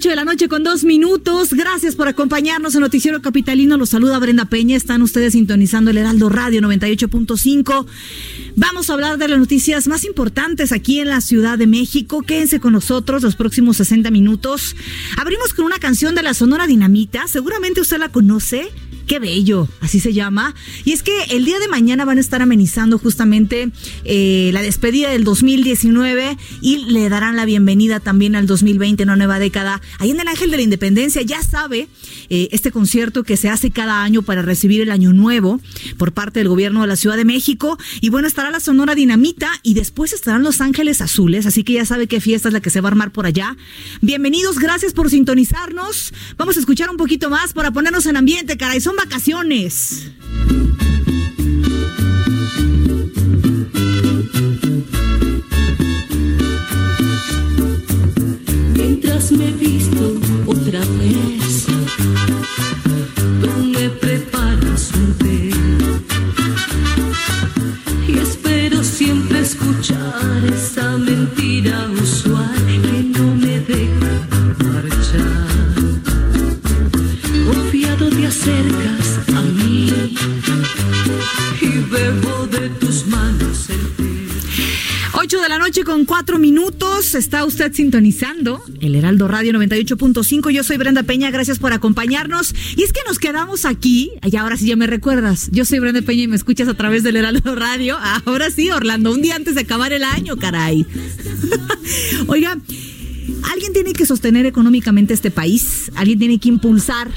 8 de la noche con dos minutos. Gracias por acompañarnos en Noticiero Capitalino. Los saluda Brenda Peña. Están ustedes sintonizando el Heraldo Radio 98.5. Vamos a hablar de las noticias más importantes aquí en la Ciudad de México. Quédense con nosotros los próximos 60 minutos. Abrimos con una canción de la Sonora Dinamita. Seguramente usted la conoce. Qué bello, así se llama. Y es que el día de mañana van a estar amenizando justamente eh, la despedida del 2019 y le darán la bienvenida también al 2020, una nueva década. Ahí en el Ángel de la Independencia, ya sabe, eh, este concierto que se hace cada año para recibir el año nuevo por parte del gobierno de la Ciudad de México. Y bueno, estará la Sonora Dinamita y después estarán Los Ángeles Azules, así que ya sabe qué fiesta es la que se va a armar por allá. Bienvenidos, gracias por sintonizarnos. Vamos a escuchar un poquito más para ponernos en ambiente, caray. Son vacaciones. Mientras me visto otra vez, noche con 4 minutos. Está usted sintonizando el Heraldo Radio 98.5. Yo soy Brenda Peña. Gracias por acompañarnos. Y es que nos quedamos aquí. Y ahora sí ya me recuerdas. Yo soy Brenda Peña y me escuchas a través del Heraldo Radio. Ahora sí, Orlando. Un día antes de acabar el año, caray. Oiga, alguien tiene que sostener económicamente este país. Alguien tiene que impulsar,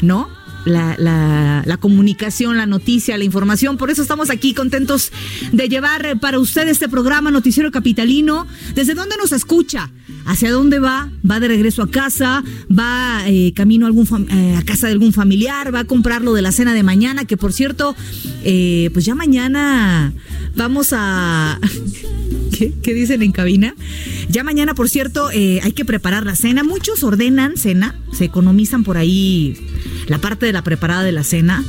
¿no? La, la, la, comunicación, la noticia, la información. Por eso estamos aquí contentos de llevar para usted este programa Noticiero Capitalino. ¿Desde dónde nos escucha? ¿Hacia dónde va? ¿Va de regreso a casa? ¿Va eh, camino a, algún eh, a casa de algún familiar? ¿Va a comprar lo de la cena de mañana? Que por cierto, eh, pues ya mañana vamos a... ¿Qué? ¿Qué, dicen en cabina? Ya mañana, por cierto, hay que preparar la cena. Muchos ordenan cena, se economizan por ahí la parte de la preparada de la cena.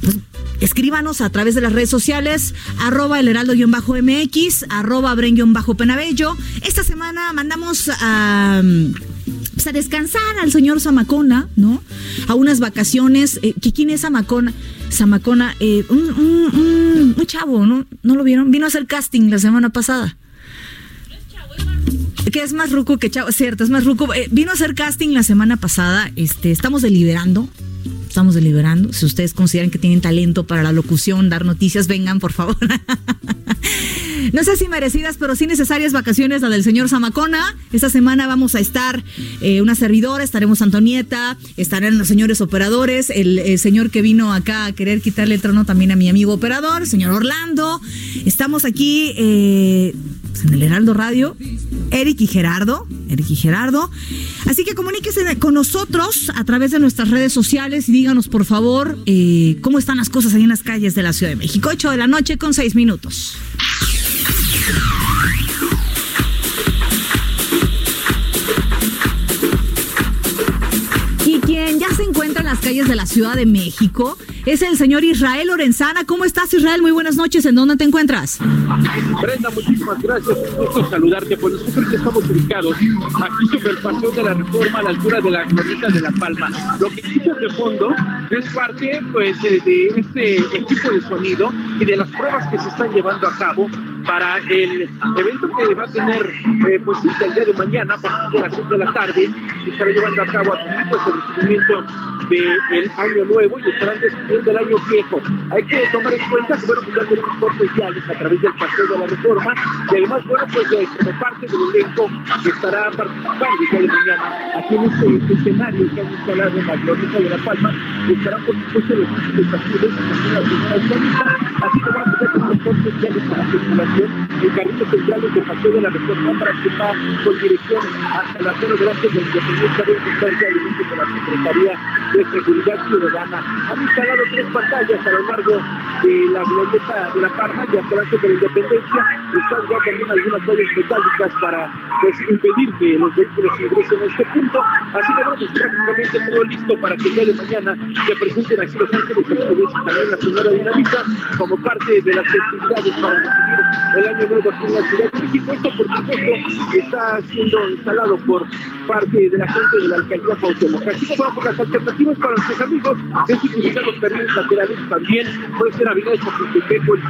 Pues, escríbanos a través de las redes sociales, arroba el heraldo-mx, arroba bren-penabello. Esta semana mandamos a... Pues, a descansar al señor Zamacona, ¿no? A unas vacaciones. Eh, ¿Quién es Zamacona? Zamacona, eh, un, chavo, ¿no? ¿No lo vieron? Vino a hacer casting la semana pasada. Que es más ruco que chavo, cierto, es más ruco. Eh, vino a hacer casting la semana pasada. Este, estamos deliberando estamos deliberando. Si ustedes consideran que tienen talento para la locución, dar noticias, vengan, por favor. no sé si merecidas, pero sí necesarias vacaciones, la del señor Zamacona. Esta semana vamos a estar eh, una servidora, estaremos Antonieta, estarán los señores operadores, el, señor que vino acá a querer quitarle el trono también a mi amigo operador, señor Orlando. Estamos aquí eh, en el Heraldo Radio, Eric y Gerardo, Eric y Gerardo. Así que comuníquese con nosotros a través de nuestras redes sociales y díganos por favor eh, cómo están las cosas ahí en las calles de la Ciudad de México. 8 de la noche con 6 minutos. Y quien ya se encuentra en las calles de la Ciudad de México es el señor Israel Lorenzana. ¿Cómo estás, Israel? Muy buenas noches. ¿En dónde te encuentras? Brenda, muchísimas gracias. Un gusto saludarte. Pues nosotros estamos ubicados aquí sobre el Paseo de la Reforma a la altura de la Glorieta de La Palma. Lo que escuchas de fondo es parte pues, de este equipo de sonido y de las pruebas que se están llevando a cabo para el evento que va a tener eh, pues el día de mañana a partir de las 6 de la tarde se estará llevando a cabo aquí pues, el recibimiento del año nuevo y estarán despidiendo el año viejo. Hay que tomar en cuenta que bueno, pues ya tenemos cortes viales a través del paseo de la reforma y además bueno pues como parte del elenco que estará participando el de mañana aquí en este escenario que han instalado en la Glorieta de la Palma estarán por supuesto los participantes de la primera así como van a tener los cortes viales para circulación el carril central de Paseo de la Reforma para que va con dirección hasta la zona de Independencia de Distancia Alimentos de la Secretaría de Seguridad Ciudadana. Han instalado tres pantallas a lo largo de la glorieta de la Parma y hasta de la Independencia. Están ya también algunas vallas metálicas para pues, impedir que los vehículos ingresen a este punto. Así que vamos prácticamente todo listo para que el día de mañana se presenten aquí los ángeles y también la señora Dinamita como parte de las festividades para recibir el año nuevo aquí en la Ciudad de México. Esto, por supuesto, está siendo instalado por parte de la gente de la alcaldía Cuauhtémoc. Así que bueno, por las alternativas para nuestros amigos es utilizar los carriles laterales también, puede ser Avenida Chapultepec o el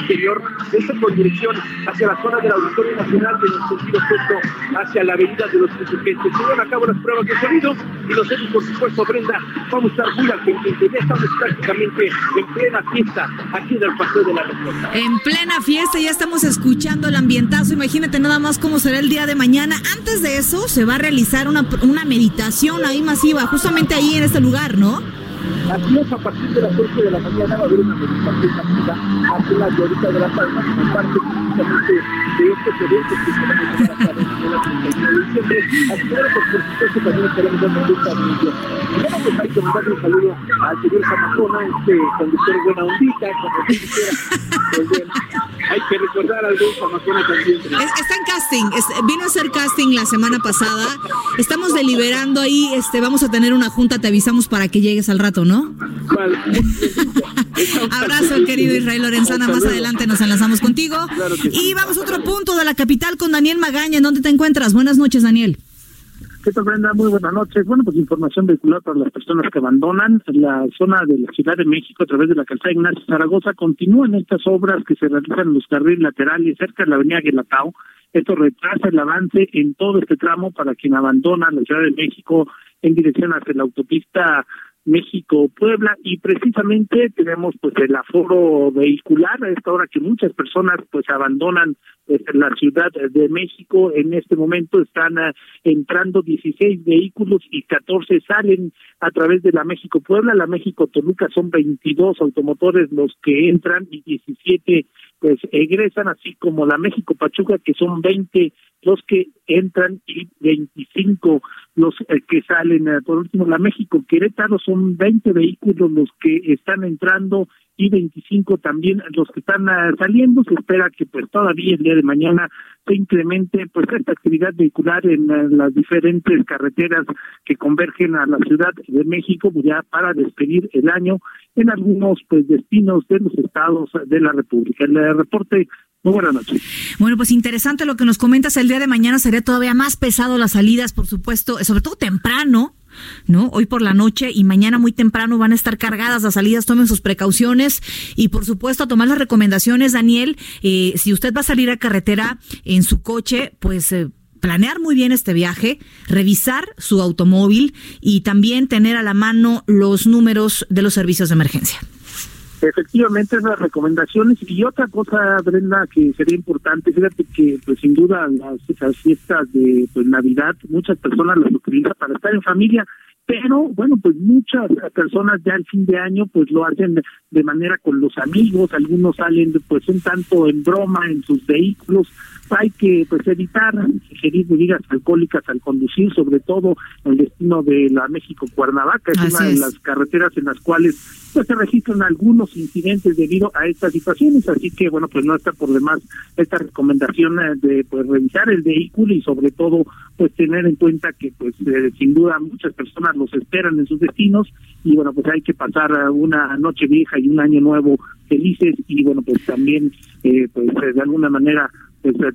interior, esto con dirección hacia la zona del Auditorio Nacional, en el sentido opuesto hacia la Avenida de los Insurgentes. Se llevan a cabo las pruebas de sonido y nosotros, por supuesto, Brenda, vamos a estar muy atentos. Ya estamos prácticamente en plena fiesta aquí en el Paseo de la Reforma. En plena fiesta, ya estamos escuchando el ambientazo. Imagínate nada más cómo será el día de mañana. Antes de eso, se va a realizar una, una meditación ahí masiva, justamente ahí en este lugar, ¿no? Así es, a partir de las 8 de la mañana va a haber una meditación masiva hacia la glorita de la Palma, como parte precisamente de estos eventos que se van a llevar a cabo en la 31 de diciembre. Así que, pues, por supuesto, también estaremos dando cuenta de ello. Y bueno, pues hay que mandarle un saludo al señor Zamacona, este conductor buena ondita, como si dijera. Hay que recordar al Don Zamacona también. está en casting, vino a hacer casting la semana pasada. Estamos deliberando ahí, este, vamos a tener una junta, te avisamos para que llegues al rato, ¿no? Vale. Abrazo, querido Israel Lorenzana. Más adelante nos enlazamos contigo. y vamos a otro punto de la capital con Daniel Magaña. ¿En dónde te encuentras? Buenas noches, Daniel. ¿Qué tal, Brenda? Muy buenas noches. Bueno, pues información vehicular para las personas que abandonan la zona de la Ciudad de México a través de la calzada Ignacio Zaragoza. Continúan estas obras que se realizan en los carriles laterales cerca de la avenida Guelatao. Esto retrasa el avance en todo este tramo para quien abandona la Ciudad de México en dirección hacia la autopista México Puebla y precisamente tenemos pues el aforo vehicular a esta hora que muchas personas pues abandonan pues, la Ciudad de México. En este momento están uh, entrando 16 vehículos y 14 salen a través de la México Puebla, la México Toluca son 22 automotores los que entran y 17 pues egresan así como la México Pachuca que son 20 los que entran y 25 los eh, que salen. Eh, por último, la México Querétaro son 20 vehículos los que están entrando y 25 también los que están eh, saliendo. Se espera que pues todavía el día de mañana se incremente pues esta actividad vehicular en las diferentes carreteras que convergen a la Ciudad de México pues, ya para despedir el año en algunos pues destinos de los estados de la República. El reporte muy buenas noches. Bueno, pues interesante lo que nos comentas. El día de mañana sería todavía más pesado las salidas, por supuesto, sobre todo temprano. ¿no? Hoy por la noche y mañana muy temprano van a estar cargadas las salidas, tomen sus precauciones y por supuesto a tomar las recomendaciones, Daniel, eh, si usted va a salir a carretera en su coche, pues... Eh, planear muy bien este viaje, revisar su automóvil y también tener a la mano los números de los servicios de emergencia. Efectivamente, esas recomendaciones. Y otra cosa, Brenda, que sería importante, fíjate que, pues sin duda, las, esas fiestas de pues, Navidad, muchas personas las utilizan para estar en familia, pero bueno, pues muchas personas ya al fin de año pues lo hacen de manera con los amigos, algunos salen pues un tanto en broma en sus vehículos, hay que pues evitar ingerir bebidas alcohólicas al conducir, sobre todo el destino de la México Cuernavaca, es una de las carreteras en las cuales pues se registran algunos incidentes debido a estas situaciones, así que bueno, pues no está por demás esta recomendación eh, de pues revisar el vehículo y sobre todo pues tener en cuenta que pues eh, sin duda muchas personas los esperan en sus destinos y bueno, pues hay que pasar una noche vieja y un año nuevo felices y bueno, pues también eh, pues de alguna manera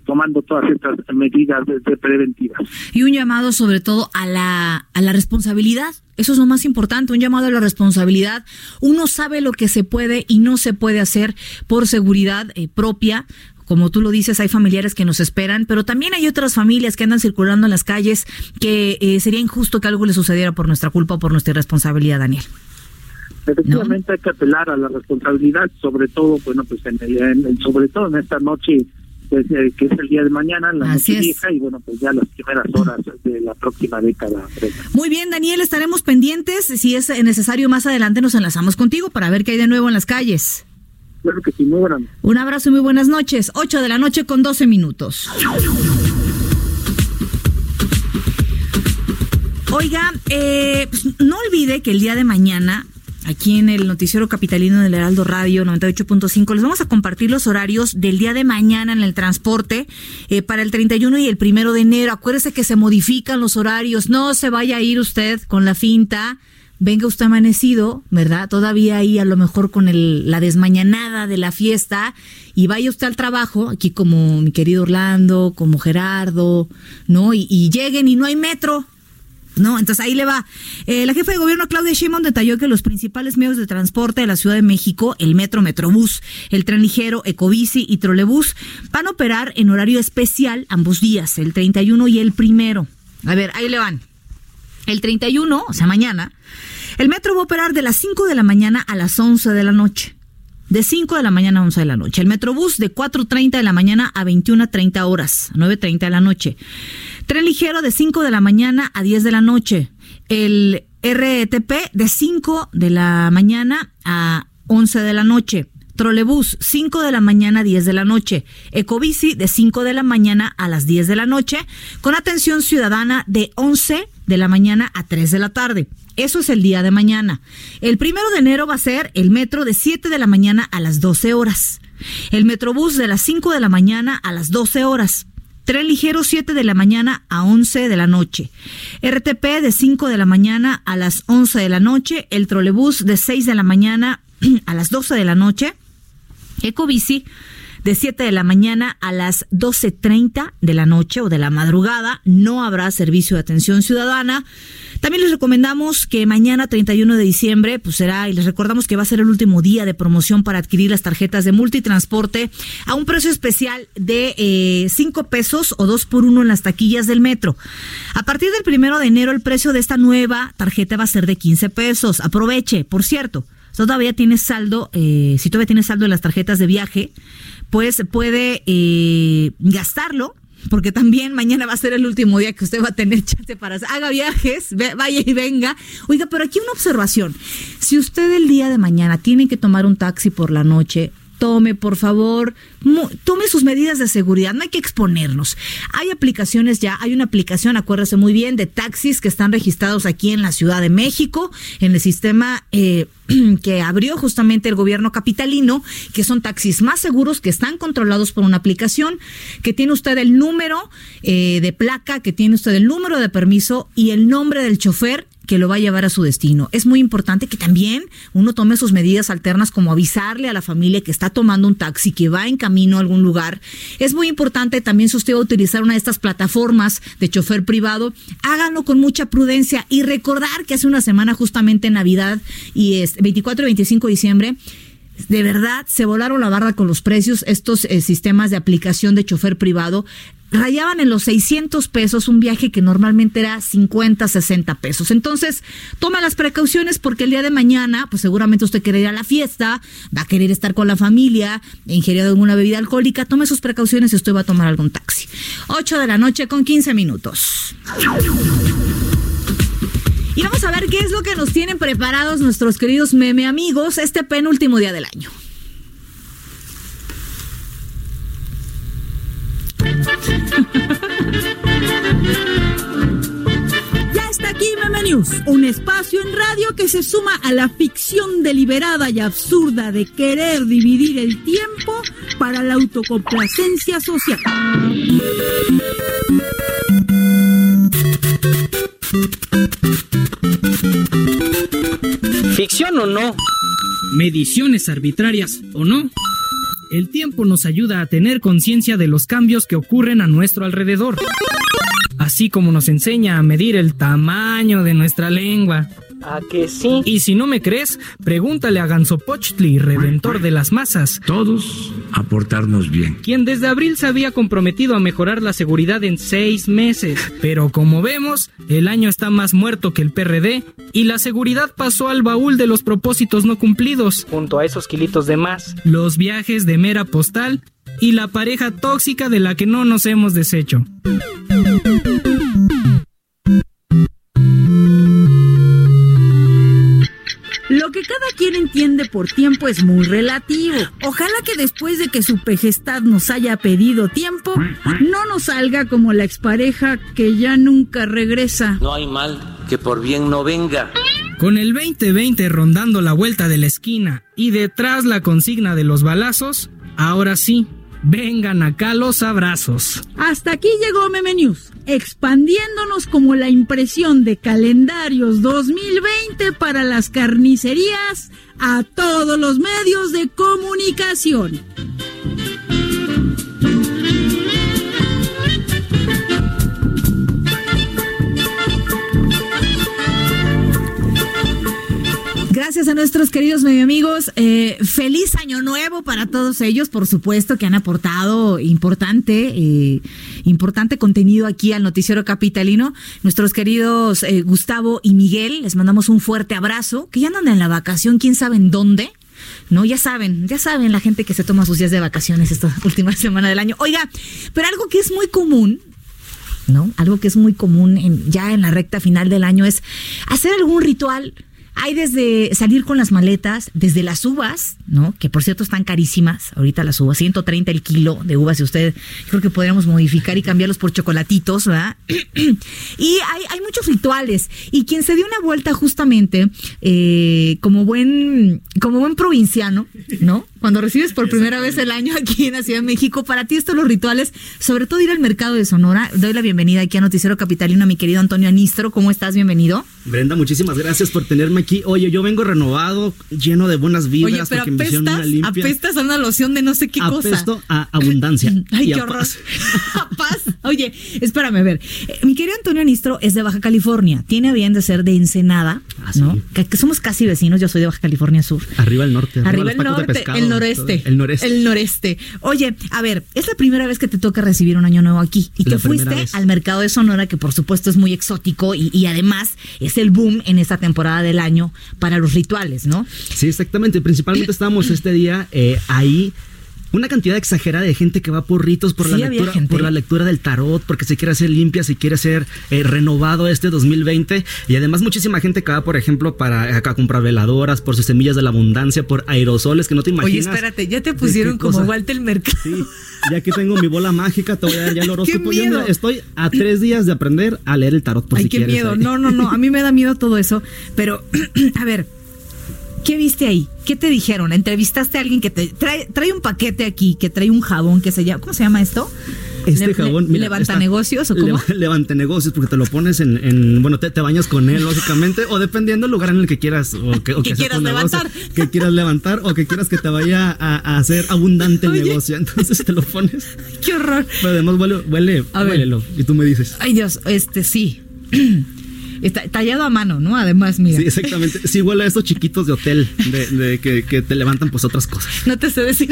tomando todas estas medidas preventivas. Y un llamado sobre todo a la, a la responsabilidad. Eso es lo más importante, un llamado a la responsabilidad. Uno sabe lo que se puede y no se puede hacer por seguridad eh, propia, como tú lo dices, hay familiares que nos esperan, pero también hay otras familias que andan circulando en las calles que eh, sería injusto que algo les sucediera por nuestra culpa o por nuestra irresponsabilidad, Daniel. Efectivamente hay que apelar a la responsabilidad, sobre todo, bueno, pues en, sobre todo en esta noche pues, eh, que es el día de mañana, la noche vieja, y bueno, pues ya las primeras horas de la próxima década. Muy bien, Daniel, estaremos pendientes. Si es necesario, más adelante nos enlazamos contigo para ver qué hay de nuevo en las calles. Claro que sí, muy buenas Un abrazo y muy buenas noches. 8 de la noche con 12 minutos. Oiga, eh, pues, no olvide que el día de mañana aquí en el noticiero capitalino del Heraldo Radio 98.5. Les vamos a compartir los horarios del día de mañana en el transporte eh, para el 31 y el primero de enero. Acuérdese que se modifican los horarios. No se vaya a ir usted con la finta. Venga usted amanecido, ¿verdad? Todavía ahí a lo mejor con el, la desmañanada de la fiesta y vaya usted al trabajo, aquí como mi querido Orlando, como Gerardo, ¿no? Y, y lleguen y no hay metro, ¿no? Entonces ahí le va. Eh, la jefa de gobierno Claudia Sheinbaum detalló que los principales medios de transporte de la Ciudad de México, el metro, Metrobús, el tren ligero, Ecobici y Trolebús, van a operar en horario especial ambos días, el 31 y el primero. A ver, ahí le van. El 31, o sea, mañana, el metro va a operar de las 5 de la mañana a las 11 de la noche. De 5 de la mañana a 11 de la noche. El Metrobús de 4.30 de la mañana a 21.30 horas, a 9.30 de la noche. Tren ligero de 5 de la mañana a 10 de la noche. El RTP de 5 de la mañana a 11 de la noche. Trolebús, 5 de la mañana a 10 de la noche. Ecobici, de 5 de la mañana a las 10 de la noche, con atención ciudadana de 11 de la mañana a 3 de la tarde. Eso es el día de mañana. El primero de enero va a ser el metro de 7 de la mañana a las 12 horas. El metrobús de las 5 de la mañana a las 12 horas. Tren ligero 7 de la mañana a 11 de la noche. RTP de 5 de la mañana a las 11 de la noche. El trolebús de 6 de la mañana a las 12 de la noche. Ecobici de 7 de la mañana a las 12.30 de la noche o de la madrugada. No habrá servicio de atención ciudadana. También les recomendamos que mañana 31 de diciembre pues será y les recordamos que va a ser el último día de promoción para adquirir las tarjetas de multitransporte a un precio especial de 5 eh, pesos o 2 por 1 en las taquillas del metro. A partir del primero de enero el precio de esta nueva tarjeta va a ser de 15 pesos. Aproveche, por cierto, todavía tiene saldo, eh, si todavía tiene saldo en las tarjetas de viaje, pues puede eh, gastarlo porque también mañana va a ser el último día que usted va a tener chance para haga viajes, vaya y venga. Oiga, pero aquí una observación. Si usted el día de mañana tiene que tomar un taxi por la noche, tome, por favor, tome sus medidas de seguridad, no hay que exponernos. Hay aplicaciones ya, hay una aplicación, acuérdese muy bien, de taxis que están registrados aquí en la Ciudad de México, en el sistema eh, que abrió justamente el gobierno capitalino, que son taxis más seguros, que están controlados por una aplicación, que tiene usted el número eh, de placa, que tiene usted el número de permiso y el nombre del chofer que lo va a llevar a su destino. Es muy importante que también uno tome sus medidas alternas como avisarle a la familia que está tomando un taxi, que va en camino a algún lugar. Es muy importante también si usted va a utilizar una de estas plataformas de chofer privado, háganlo con mucha prudencia y recordar que hace una semana justamente Navidad y es 24 y 25 de diciembre de verdad se volaron la barra con los precios estos eh, sistemas de aplicación de chofer privado rayaban en los 600 pesos un viaje que normalmente era 50, 60 pesos. Entonces, toma las precauciones porque el día de mañana, pues seguramente usted quiere ir a la fiesta, va a querer estar con la familia, ingerir alguna bebida alcohólica, tome sus precauciones y usted va a tomar algún taxi. 8 de la noche con 15 minutos. Y vamos a ver qué es lo que nos tienen preparados nuestros queridos meme amigos este penúltimo día del año. Ya está aquí Meme News, un espacio en radio que se suma a la ficción deliberada y absurda de querer dividir el tiempo para la autocomplacencia social. ¿Ficción o no? ¿Mediciones arbitrarias o no? El tiempo nos ayuda a tener conciencia de los cambios que ocurren a nuestro alrededor, así como nos enseña a medir el tamaño de nuestra lengua. ¿A que sí? Y si no me crees, pregúntale a Gansopochtli, redentor de las masas. Todos aportarnos bien. Quien desde abril se había comprometido a mejorar la seguridad en seis meses. Pero como vemos, el año está más muerto que el PRD y la seguridad pasó al baúl de los propósitos no cumplidos. Junto a esos kilitos de más. Los viajes de mera postal y la pareja tóxica de la que no nos hemos deshecho. Lo que cada quien entiende por tiempo es muy relativo. Ojalá que después de que su pejestad nos haya pedido tiempo, no nos salga como la expareja que ya nunca regresa. No hay mal que por bien no venga. Con el 2020 rondando la vuelta de la esquina y detrás la consigna de los balazos, ahora sí, vengan acá los abrazos. Hasta aquí llegó Meme News expandiéndonos como la impresión de calendarios 2020 para las carnicerías a todos los medios de comunicación. Gracias a nuestros queridos medio amigos. Eh, feliz año nuevo para todos ellos, por supuesto, que han aportado importante, eh, importante contenido aquí al Noticiero Capitalino. Nuestros queridos eh, Gustavo y Miguel, les mandamos un fuerte abrazo, que ya andan en la vacación, quién sabe en dónde. No, ya saben, ya saben la gente que se toma sus días de vacaciones esta última semana del año. Oiga, pero algo que es muy común, ¿no? Algo que es muy común en, ya en la recta final del año es hacer algún ritual hay desde salir con las maletas, desde las uvas, ¿no? Que por cierto están carísimas. Ahorita las uvas, 130 el kilo de uvas. Y usted, creo que podríamos modificar y cambiarlos por chocolatitos, ¿verdad? y hay, hay, muchos rituales. Y quien se dio una vuelta justamente eh, como buen, como buen provinciano, ¿no? Cuando recibes por primera vez el año aquí en la Ciudad de México, para ti estos los rituales, sobre todo ir al mercado de Sonora. Doy la bienvenida aquí a Noticiero Capitalino a mi querido Antonio Anistro. ¿Cómo estás? Bienvenido. Brenda, muchísimas gracias por tenerme aquí. Oye, yo vengo renovado, lleno de buenas vibras. Oye, pero apestas, una apestas a una loción de no sé qué cosa. Apesto a abundancia. Ay, qué horror. Paz. a paz. Oye, espérame a ver. Eh, mi querido Antonio Anistro es de Baja California. Tiene bien de ser de Ensenada, ah, ¿no? Que, somos casi vecinos. Yo soy de Baja California Sur. Arriba el norte. Arriba, el norte noreste. El noreste. El noreste. Oye, a ver, es la primera vez que te toca recibir un año nuevo aquí y que fuiste al mercado de Sonora, que por supuesto es muy exótico y, además es el boom en esta temporada del año para los rituales, ¿no? Sí, exactamente. Principalmente estábamos este día eh, ahí una cantidad exagerada de gente que va por ritos, por, Sí, la, lectura, gente. por la lectura del tarot, porque se quiere hacer limpia, se quiere ser eh, renovado este 2020. Y además muchísima gente que va, por ejemplo, para acá comprar veladoras, por sus semillas de la abundancia, por aerosoles que no te Oye, imaginas. espérate, ya te pusieron como. Walter Mercado. Sí, ya que tengo mi bola mágica, te voy a dar ya el horóscopo. ¡Qué Yo, mira, estoy a tres días de aprender a leer el tarot por Ay, si qué quieres. miedo. ahí. No, no, no. A mí me da miedo todo eso. Pero, a ver, ¿qué viste ahí? ¿Qué te dijeron? ¿Entrevistaste a alguien que te trae, trae un paquete aquí, que trae un jabón que se llama, ¿cómo se llama esto? Este Le- jabón, le- mira, ¿Levanta está- negocios o cómo? Leva- levante negocios porque te lo pones en, en- bueno, te, te bañas con él, lógicamente, o dependiendo del lugar en el que quieras, o que, o Que quieras negocio, levantar. que quieras levantar, o que quieras que te vaya a, a hacer abundante el Oye. negocio. Entonces te lo pones, ¡Qué horror! pero además huele, huele, A ver. huélelo, y tú me dices. Ay, Dios, este sí. Está tallado a mano, ¿no? Además, mira. Sí, exactamente. Sí, huele a estos chiquitos de hotel, de, de que, que te levantan pues otras cosas. No te sé decir.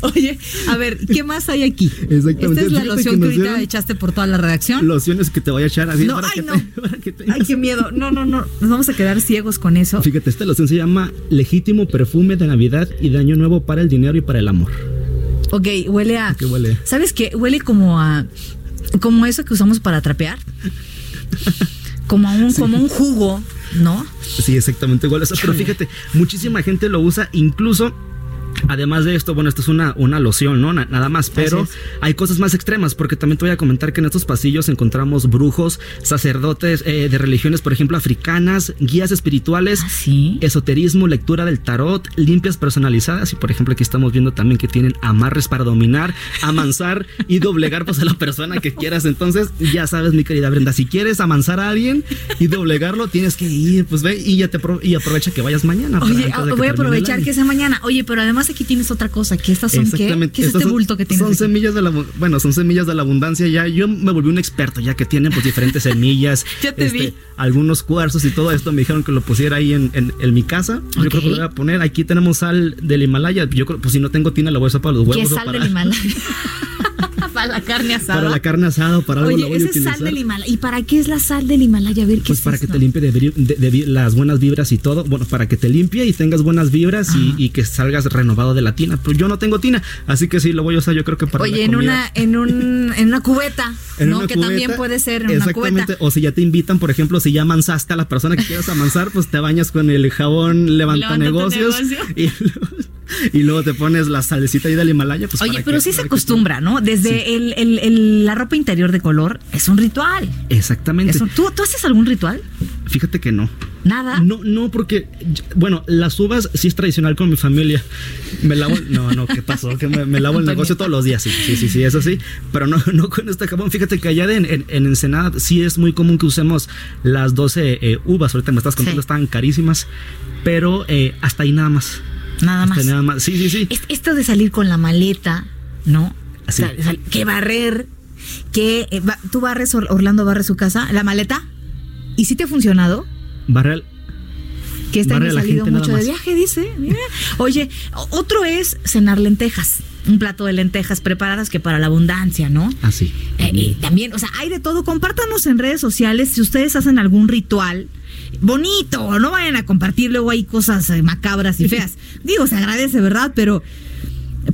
Oye, a ver, ¿qué más hay aquí? Exactamente. Esta es la loción que que ahorita echaste por toda la redacción. Lociones que te voy a echar así No, para, ay, que no. te- para que Ay, qué miedo. No, no, no. Nos vamos a quedar ciegos con eso. Fíjate, esta loción se llama Legítimo Perfume de Navidad y de Año Nuevo para el dinero y para el amor. Ok, huele a. ¿Qué huele? ¿Sabes qué? Huele como a. Como eso que usamos para trapear. Como un, como un jugo, ¿no? Sí, exactamente igual. O sea, pero fíjate, muchísima gente lo usa, incluso. Además de esto, bueno, esto es una, una loción, ¿no? Na- nada más, pero hay cosas más extremas, porque también te voy a comentar que en estos pasillos encontramos brujos, sacerdotes eh, de religiones, por ejemplo, africanas, guías espirituales, ¿Ah, sí? esoterismo, lectura del tarot, limpias personalizadas, y por ejemplo aquí estamos viendo también que tienen amarres para dominar, amansar y doblegar pues a la persona que quieras. Entonces, ya sabes, mi querida Brenda, si quieres amansar a alguien y doblegarlo, tienes que ir, pues ve y ya te y aprovecha que vayas mañana. Oye, ah, voy a aprovechar que sea mañana. Oye, pero además aquí tienes otra cosa, que estas son qué? Exactamente. ¿Qué es Estas este bulto que tienes? Son aquí? semillas de la bueno, son semillas de la abundancia ya. Yo me volví un experto ya que tienen pues diferentes semillas. este, Ya te vi. Algunos cuarzos y todo esto me dijeron que lo pusiera ahí en, en- en mi casa. Yo creo que lo voy a poner. Aquí tenemos sal del Himalaya. Yo creo pues si no tengo tina la voy a usar para los huevos. ¿Qué es sal para, del Himalaya? para la carne asada. para la carne asada para algo la Oye, voy a esa es utilizar. sal del Himalaya. ¿Y para qué es la sal del Himalaya? A ver, ¿qué Pues es para que te limpie de, las buenas vibras y todo. Bueno, para que te limpie y tengas buenas vibras y, y que salgas renovado de la tina. Pues yo no tengo tina, así que sí lo voy a usar yo creo que para Oye, la en comida. una, en un, en una cubeta, En ¿no? una que cubeta, también puede ser en una exactamente, cubeta. O si ya te invitan, por ejemplo, si ya amansaste a la persona que quieras amansar, pues te bañas con el jabón levanta Levanta negocios negocio. y, y luego te pones la salecita ahí del Himalaya. Pues Oye, pero que- sí se acostumbra, ¿no? Desde el, el- el- la ropa interior de color es un ritual. Exactamente. ¿tú, ¿Tú haces algún ritual? Fíjate que no. Nada. No, no, porque, bueno, las uvas sí es tradicional con mi familia. Me lavo, no, no, ¿qué pasó? Que me, me lavo el negocio todos los días, sí, sí, sí, sí, eso sí, pero no, no con este jabón. Fíjate que allá de- en, en Ensenada sí es muy común que usemos las 12 eh, uvas, ahorita me estás contando, Sí. están carísimas, pero eh, hasta ahí nada más. Nada Hasta más. nada más. Sí, sí, sí. Es- Esto de salir con la maleta, ¿no? Así. Que barrer, que eh, tú barres, Or- Orlando barre su casa, la maleta. ¿Y si te ha funcionado? Barrel, Que este año ha salido mucho de viaje, dice. Mira. Oye, otro es cenar lentejas. Un plato de lentejas preparadas que para la abundancia, ¿no? así. Eh, y también, o sea, hay de todo. Compártanos en redes sociales si ustedes hacen algún ritual bonito. No vayan a compartir luego hay cosas eh, macabras y feas. Digo, se agradece, ¿verdad? Pero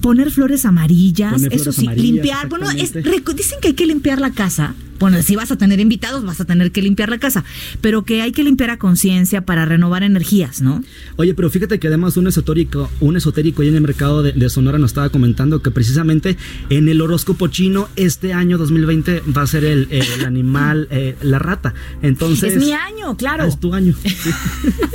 poner flores amarillas, Poner eso flores sí, amarillas, limpiar. Bueno, es, dicen que hay que limpiar la casa. Bueno, si vas a tener invitados, vas a tener que limpiar la casa. Pero que hay que limpiar a conciencia para renovar energías, ¿no? Oye, pero fíjate que además un esotérico, un esotérico ahí en el mercado de, de Sonora nos estaba comentando que precisamente en el horóscopo chino este año 2020 va a ser el, eh, el animal, eh, la rata. Entonces... es mi año, claro. Ah, es tu año. Sí.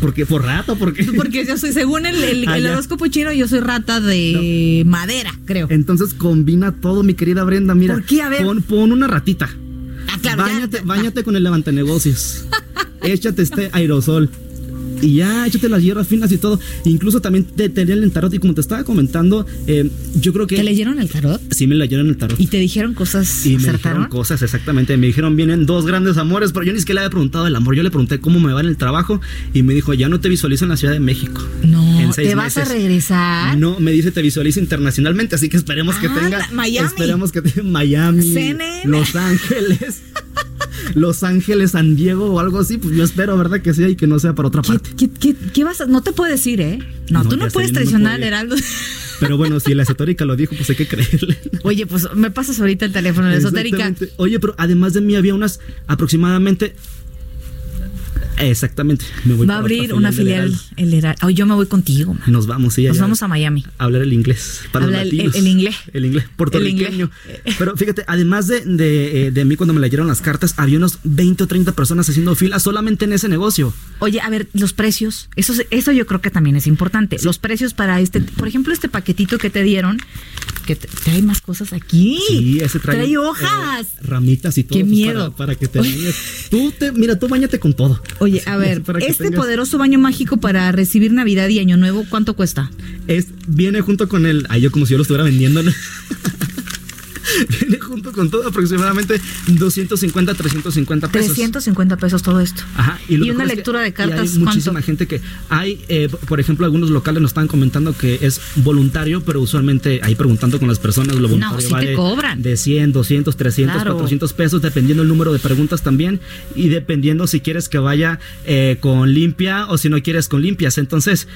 ¿Por qué? ¿Por rata? ¿Por qué? Porque yo soy, según el, el- Ah, el horóscopo chino, yo soy rata de madera, creo. Entonces combina todo, mi querida Brenda. Mira, ¿Por qué? A ver. Pon, pon una ratita. Ah, claro, Báñate, báñate con el levantanegocios. Échate este aerosol. Y ya, échate las hierbas finas y todo. Incluso también te, te el tarot. Y como te estaba comentando, eh, yo creo que. ¿Te leyeron el tarot? Sí, me leyeron el tarot. ¿Y te dijeron cosas Y me dijeron cosas, exactamente. Me dijeron, vienen dos grandes amores, pero yo ni siquiera le había preguntado el amor. Yo le pregunté cómo me va en el trabajo y me dijo, ya no te visualizo en la Ciudad de México. No, En seis ¿te vas a regresar? No, me dice, te visualizo internacionalmente, así que esperemos que Ah, tenga. Miami. Esperemos que tenga Miami, CNN. Los Ángeles. Los Ángeles, San Diego o algo así, pues yo espero, ¿verdad? Que sea y que no sea para otra parte. ¿Qué, qué, qué vas a.? No te puedes ir, ¿eh? No, No, tú no puedes traicionar puedo. Heraldo. Pero bueno, si la esotérica lo dijo, pues hay que creerle. Oye, pues me pasas ahorita el teléfono de la esotérica. Oye, pero además de mí había unas aproximadamente. Exactamente. Me voy Va a abrir una filial. El Heraldo. Ay, yo me voy contigo, man. Nos vamos, sí. Nos vamos a Miami. a hablar el inglés. Para Habla los el- latinos. el- el inglés. El inglés puertorriqueño. El Pero fíjate, además de, de, eh, de mí cuando me leyeron las cartas, había unos 20 o 30 personas haciendo fila solamente en ese negocio. Oye, a ver, los precios. Eso, es- eso yo creo que también es importante. Los precios para este, por ejemplo, este paquetito que te dieron, que te- trae más cosas aquí. Sí, ese trae, hojas. eh, ramitas y todo. Qué pues, miedo. Para, para que te. Tú te, mira, tú bañate con todo. Oye, a ver, Para este tengas- poderoso baño mágico para recibir Navidad y Año Nuevo, ¿cuánto cuesta? Es, viene junto con el. Ay, yo como si yo lo estuviera vendiendo. viene con todo aproximadamente 250, 350 pesos. 350 pesos todo esto. Ajá, Y, lo una mejor es que- lectura de y cartas, hay muchísima ¿cuánto? gente que hay, eh, por ejemplo, algunos locales nos están comentando que es voluntario, pero usualmente ahí preguntando con las personas, lo voluntario sí te vale cobran. de 100, 200, 300, Claro. 400 pesos, dependiendo el número de preguntas también y dependiendo si quieres que vaya eh, con limpia o si no quieres con limpias. Entonces,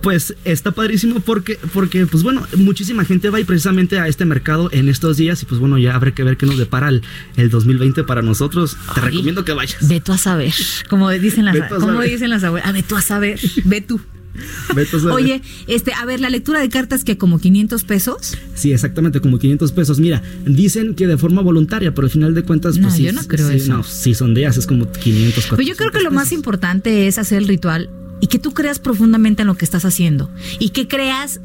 pues está padrísimo porque, porque, pues bueno, muchísima gente va y precisamente a este mercado en estos días y pues bueno, ya habrá que ver qué nos depara el, el 2020 para nosotros. Te Ay, recomiendo que vayas. Ve tú a saber. Como dicen las, Ve tú a como saber. dicen las abuelas. Ah, ve tú a saber. Ve tú. Vete a saber. Oye, este, a ver, la lectura de cartas que como 500 pesos. Sí, exactamente, como 500 pesos. Mira, dicen que de forma voluntaria, pero al final de cuentas, No, pues sí. yo no creo sí, eso. No, si son de es como 500, Pues yo creo que lo más importante es hacer el ritual y que tú creas profundamente en lo que estás haciendo y que creas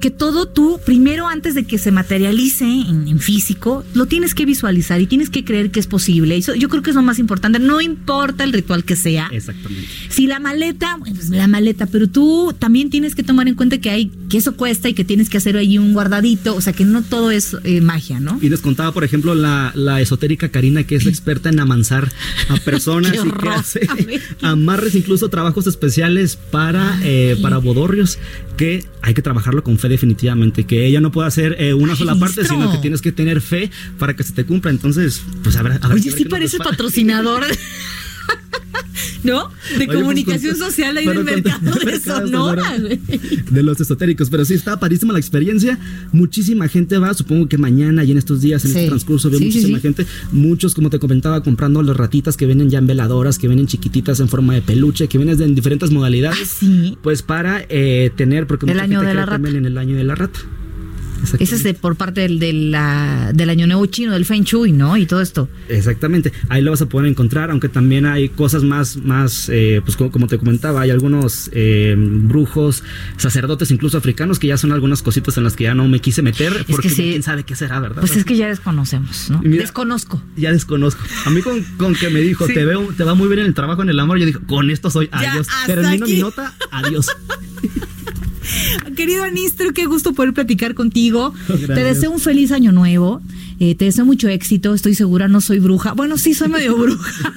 que todo tú, primero antes de que se materialice en, en físico, lo tienes que visualizar y tienes que creer que es posible. Eso yo creo que es lo más importante. No importa el ritual que sea. Exactamente. Si la maleta, pues la maleta, pero tú también tienes que tomar en cuenta que hay que eso cuesta y que tienes que hacer ahí un guardadito, o sea que no todo es eh, magia, ¿no? Y les contaba, por ejemplo, la, la esotérica Karina, que es experta en amansar a personas y que hace amarres, incluso trabajos especiales para, eh, para bodorrios, que hay que trabajarlo con fe definitivamente, que ella no puede hacer eh, una sola parte, sino que tienes que tener fe para que se te cumpla. Entonces, pues que Oye, ver sí parece patrocinador. ¿No? De Oye, pues, comunicación social ahí del mercado de Sonora, güey. de los esotéricos, pero sí está parísima la experiencia. Muchísima gente va, supongo que mañana y en estos días, en Sí. este transcurso, veo Sí, muchísima sí. gente. Muchos, como te comentaba, comprando las ratitas que vienen ya en veladoras, que vienen chiquititas en forma de peluche, que vienen en diferentes modalidades. Ah, sí. Pues para eh, tener, porque El año de la en el año de la rata. Ese es de- por parte del, de la- del año nuevo chino, del Feng Shui, ¿no? Y todo esto. Exactamente, ahí lo vas a poder encontrar, aunque también hay cosas más, más eh, pues como, como te comentaba, hay algunos eh, brujos, sacerdotes, incluso africanos, que ya son algunas cositas en las que ya no me quise meter, porque que sí. quién sabe qué será, ¿verdad? Pues es que ya desconocemos, ¿no? Mira- Desconozco. ya desconozco. A mí con, con que me dijo, Sí. te veo, te va muy bien en el trabajo, en el amor, yo dije, con esto soy, adiós. Termino aquí. mi nota, adiós. Querido Anistro, qué gusto poder platicar contigo. Gracias. Te deseo un feliz año nuevo. Eh, te deseo mucho éxito. Estoy segura, no soy bruja. Bueno, sí, soy medio bruja.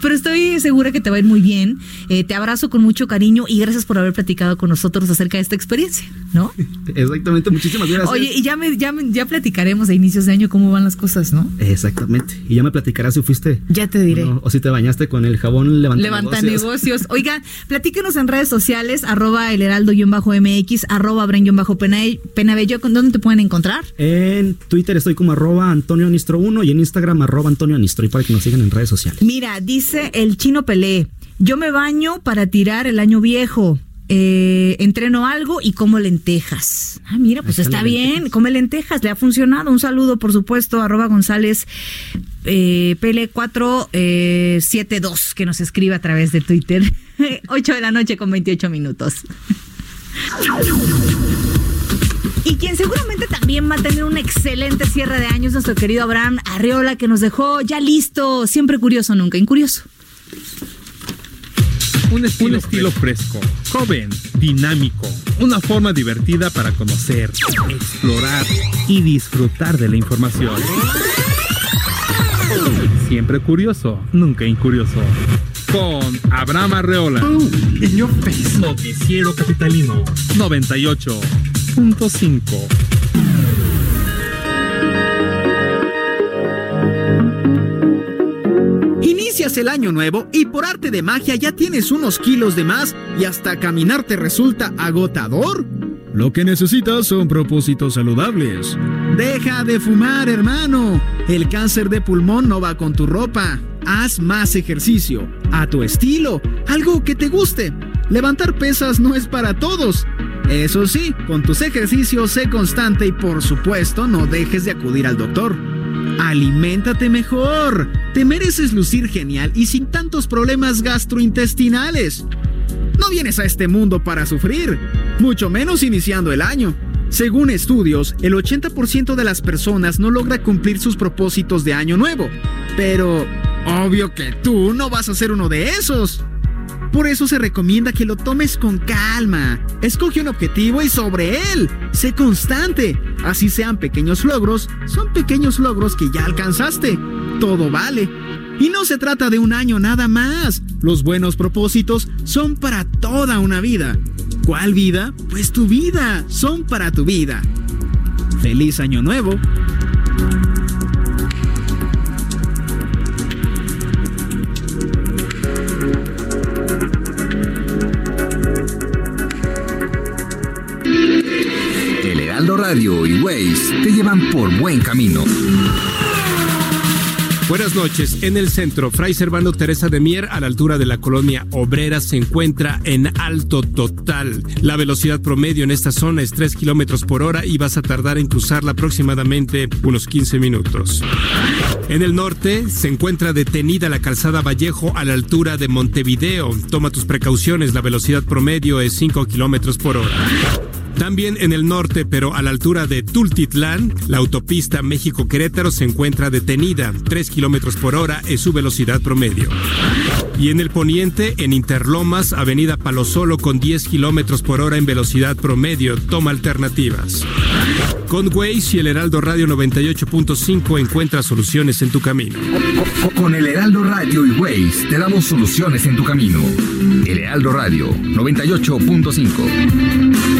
Pero estoy segura que te va a ir muy bien. Eh, te abrazo con mucho cariño y gracias por haber platicado con nosotros acerca de esta experiencia, ¿no? Exactamente, muchísimas gracias. Oye, y ya, me, ya, ya platicaremos a inicios de año cómo van las cosas, ¿no? Exactamente. Y ya me platicarás si fuiste. Ya te diré. O, o si te bañaste con el jabón levanta, Levanta negocios. Oigan, platíquenos en redes sociales, arroba el heraldo-mx, arroba bren-penabello. ¿Con dónde te pueden encontrar? En Twitter estoy como arroba Antonio Anistro 1 y en Instagram arroba Antonio Anistro y para que nos sigan en redes sociales. Mira, dice el chino Pelé, yo me baño para tirar el año viejo. Eh, entreno algo y como lentejas. Ah, mira, pues está bien, lentejas. come lentejas, le ha funcionado. Un saludo, por supuesto, arroba González eh, Pele472, que nos escribe a través de Twitter. 8 de la noche con 28 minutos. Y quien seguramente también va a tener un excelente cierre de años, nuestro querido Abraham Arreola, que nos dejó ya listo, siempre curioso, nunca incurioso. Un estilo, estilo fresco, joven, dinámico, una forma divertida para conocer, explorar y disfrutar de la información. Siempre curioso, nunca incurioso. Con Abraham Arreola. En Your Face. Noticiero Capitalino 98.5. Inicias el año nuevo y por arte de magia ya tienes unos kilos de más y hasta caminar te resulta agotador. Lo que necesitas son propósitos saludables. Deja de fumar, hermano. El cáncer de pulmón no va con tu ropa. Haz más ejercicio, a tu estilo, algo que te guste. Levantar pesas no es para todos. Eso sí, con tus ejercicios sé constante y por supuesto no dejes de acudir al doctor. Aliméntate mejor. Te mereces lucir genial y sin tantos problemas gastrointestinales. No vienes a este mundo para sufrir, mucho menos iniciando el año. Según estudios, el 80% de las personas no logra cumplir sus propósitos de año nuevo. Pero, obvio que tú no vas a ser uno de esos. Por eso se recomienda que lo tomes con calma. Escoge un objetivo y sobre él, sé constante. Así sean pequeños logros, son pequeños logros que ya alcanzaste. Todo vale. Y no se trata de un año nada más. Los buenos propósitos son para toda una vida. ¿Cuál vida? Pues tu vida. Son para tu vida. Feliz año nuevo. Heraldo Radio y Waze te llevan por buen camino. Buenas noches. En el centro, Fray Servando Teresa de Mier, a la altura de la colonia obrera, se encuentra en alto total. La velocidad promedio en esta zona es 3 kilómetros por hora y vas a tardar en cruzarla aproximadamente unos 15 minutos. En el norte se encuentra detenida la calzada Vallejo a la altura de Montevideo. Toma tus precauciones, la velocidad promedio es 5 kilómetros por hora. También en el norte, pero a la altura de Tultitlán, la autopista México-Querétaro se encuentra detenida. 3 kilómetros por hora es su velocidad promedio. Y en el poniente, en Interlomas, Avenida Palosolo con 10 kilómetros por hora en velocidad promedio. Toma alternativas. Con Waze y el Heraldo Radio 98.5 encuentra soluciones en tu camino. Con el Heraldo Radio y Waze te damos soluciones en tu camino. El Heraldo Radio 98.5.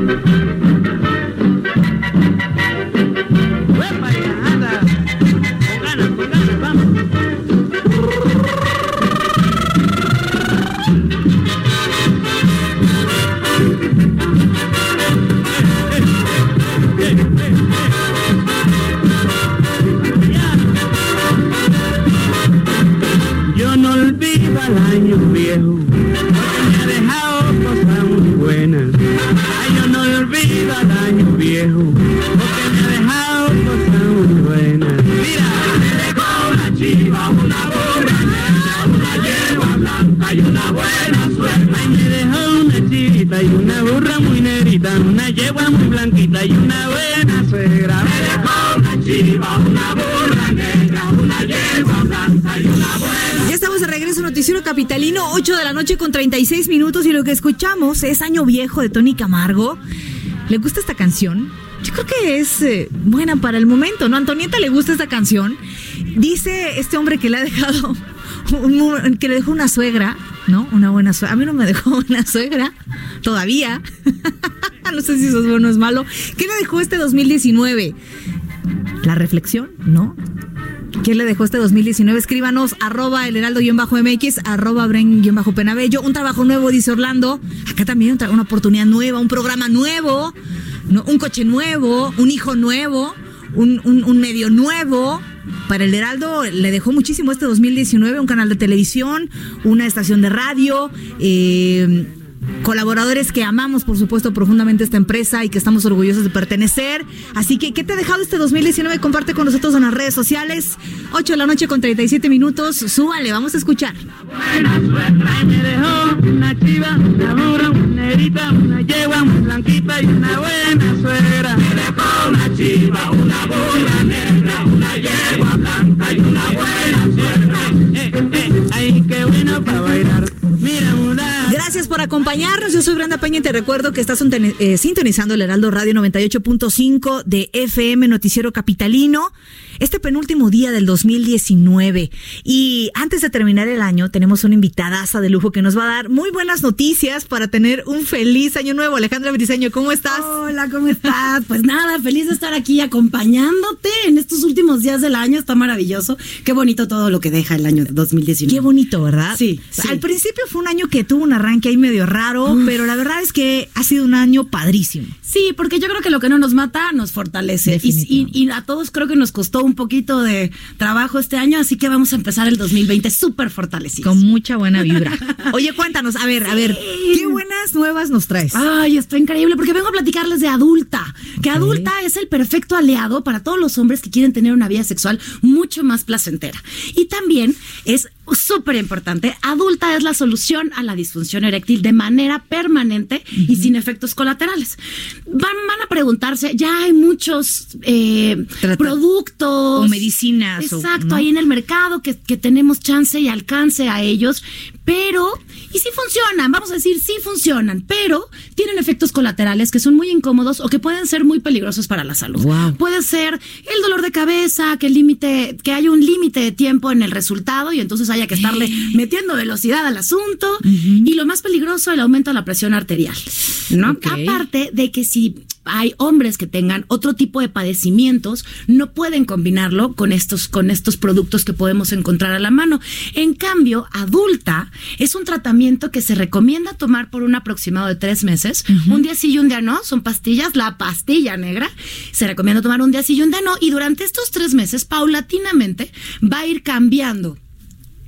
Viejo, me ha dejado cosas muy buenas. Ay, yo no olvido al año viejo, porque me ha dejado cosas muy buenas. Mira, me dejó una chiva, una burra una yegua blanca y una buena suegra. Ay, me dejó una chivita y una burra muy negrita, una yegua muy blanquita y una buena suegra. Me dejó una Ya estamos de regreso, Noticiero Capitalino, 8 de la noche con 36 minutos y lo que escuchamos es Año Viejo de Tony Camargo. ¿Le gusta esta canción? Yo creo que es eh, buena para el momento, ¿no? Antonieta le gusta esta canción. Dice este hombre que le ha dejado, que le dejó una suegra, ¿no? Una buena suegra. A mí no me dejó una suegra, todavía. no sé si eso es bueno o es malo. ¿Qué le dejó este 2019? La reflexión, ¿no? ¿Qué le dejó este 2019? Escríbanos, arroba el heraldo-mx, arroba bren-penabello. Un trabajo nuevo, dice Orlando. Acá también una oportunidad nueva, un programa nuevo, un coche nuevo, un hijo nuevo, un, un- un medio nuevo. Para el Heraldo le dejó muchísimo este 2019, un canal de televisión, una estación de radio, eh, colaboradores que amamos, por supuesto, profundamente esta empresa y que estamos orgullosos de pertenecer. Así que, ¿qué te ha dejado este 2019? Comparte con nosotros en las redes sociales. 8 de la noche con 37 minutos. Súbale, vamos a escuchar. Ay, me dejó una chiva, una burra, una una yegua blanquita y una buena suegra. Me dejó una chiva, una burra negra, una yegua blanca y una buena suegra. Gracias por acompañarnos. Yo soy Brenda Peña y te recuerdo que estás eh, sintonizando el Heraldo Radio 98.5 de FM Noticiero Capitalino este penúltimo día del 2019. Y antes de terminar el año, tenemos una invitadaza de lujo que nos va a dar muy buenas noticias para tener un feliz año nuevo. Alejandra Briseño, ¿cómo estás? Hola, ¿cómo estás? Pues nada, feliz de estar aquí acompañándote en estos últimos días del año. Está maravilloso. Qué bonito todo lo que deja el año 2019. Qué bonito, ¿verdad? Sí. Al principio fue un año que tuvo un arranque ahí medio raro, pero la verdad es que ha sido un año padrísimo. Sí, porque yo creo que lo que no nos mata nos fortalece. Y, y, a todos creo que nos costó un poquito de trabajo este año, así que vamos a empezar el 2020 súper fortalecidos. Con mucha buena vibra. Oye, cuéntanos, a ver, a ver, ¿qué buenas nuevas nos traes? Ay, está increíble, porque vengo a platicarles de adulta, que adulta es el perfecto aliado para todos los hombres que quieren tener una vida sexual mucho más placentera. Y también es súper importante, adulta es la solución a la disfunción eréctil de manera permanente y sin efectos colaterales. Van, van a preguntarse, ya hay muchos eh, productos o medicinas. Exacto, ahí en el mercado que, que tenemos chance y alcance a ellos, pero, y si funcionan, vamos a decir, sí funcionan, pero tienen efectos colaterales que son muy incómodos o que pueden ser muy peligrosos para la salud. Puede ser el dolor de cabeza, que el límite, que haya un límite de tiempo en el resultado y entonces haya que estarle metiendo velocidad al asunto. Y lo más peligroso, el aumento de la presión arterial. ¿no? Aparte de que si hay hombres que tengan otro tipo de padecimientos, no pueden combinarlo con estos, con estos productos que podemos encontrar a la mano. En cambio, adulta es un tratamiento que se recomienda tomar por un aproximado de tres meses. Un día sí y un día no, son pastillas, la pastilla negra. Se recomienda tomar un día sí y un día no. Y durante estos tres meses, paulatinamente, va a ir cambiando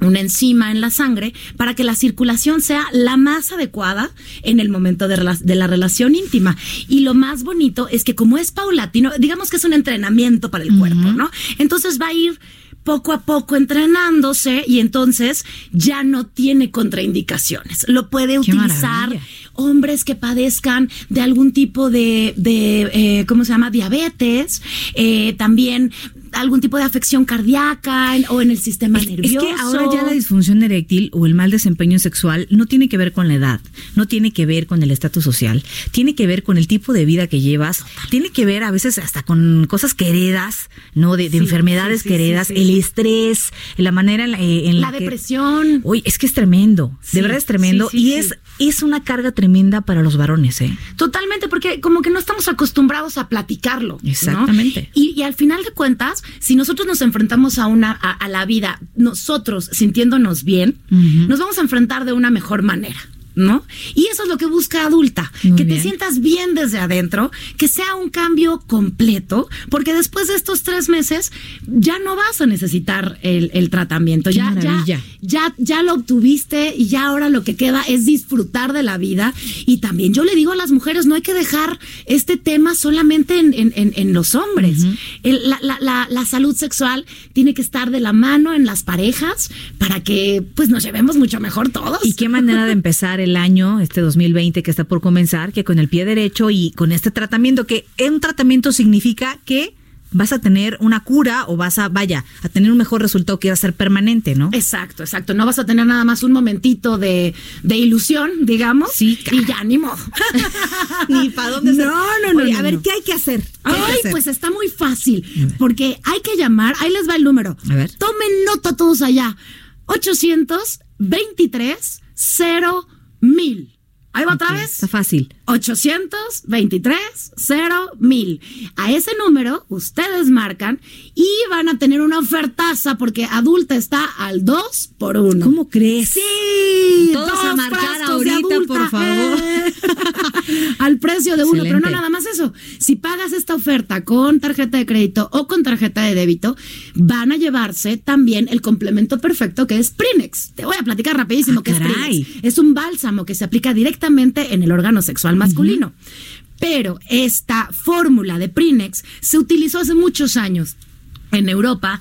una enzima en la sangre para que la circulación sea la más adecuada en el momento de, la relación íntima. Y lo más bonito es que como es paulatino, digamos que es un entrenamiento para el cuerpo, ¿no? Entonces va a ir poco a poco entrenándose y entonces ya no tiene contraindicaciones. Lo puede utilizar hombres que padezcan de algún tipo de, de eh, ¿cómo se llama? Diabetes, eh, también algún tipo de afección cardíaca o en el sistema nervioso. Es que ahora ya la disfunción eréctil o el mal desempeño sexual no tiene que ver con la edad, no tiene que ver con el estatus social, tiene que ver con el tipo de vida que llevas, tiene que ver a veces hasta con cosas que heredas, ¿no? De, enfermedades que heredas, el estrés, la manera en, eh, la, depresión. Uy, es que es tremendo, de verdad es tremendo y es es una carga tremenda para los varones, ¿eh? Totalmente, porque como que no estamos acostumbrados a platicarlo. Exactamente. Y, al final de cuentas, si nosotros nos enfrentamos a una a, la vida, nosotros sintiéndonos bien, nos vamos a enfrentar de una mejor manera. ¿No? Y eso es lo que busca adulta, que te sientas bien desde adentro, que sea un cambio completo, porque después de estos tres meses ya no vas a necesitar el, tratamiento, ya, ya, ya, ya lo obtuviste y ya ahora lo que queda es disfrutar de la vida. Y también yo le digo a las mujeres, no hay que dejar este tema solamente en, los hombres. la, la salud sexual tiene que estar de la mano en las parejas para que pues nos llevemos mucho mejor todos. ¿Y qué manera de empezar el año, este 2020 que está por comenzar, que con el pie derecho y con este tratamiento, que un tratamiento significa que vas a tener una cura o vas a, vaya, a tener un mejor resultado que va a ser permanente, ¿no? Exacto, exacto. No vas a tener nada más un momentito de, ilusión, digamos. Sí, y ya ni modo. ni para dónde No, no, no, A ver, ¿qué hay que hacer? Ay, pues está muy fácil. Porque hay que llamar, ahí les va el número. A ver. Tomen nota todos allá. 823 0 mil. Ahí va otra vez. Está fácil. 823 mil. A ese número ustedes marcan y van a tener una ofertaza porque adulta está al 2 por 1. ¿Cómo crees? Sí. Todos a marcar ahorita, por favor. al precio de uno. Pero no nada más eso. Si pagas esta oferta con tarjeta de crédito o con tarjeta de débito, van a llevarse también el complemento perfecto que es Prinex. Te voy a platicar rapidísimo ah, qué es Prinex. Es un bálsamo que se aplica directamente en el órgano sexual masculino. Pero esta fórmula de Prinex se utilizó hace muchos años en Europa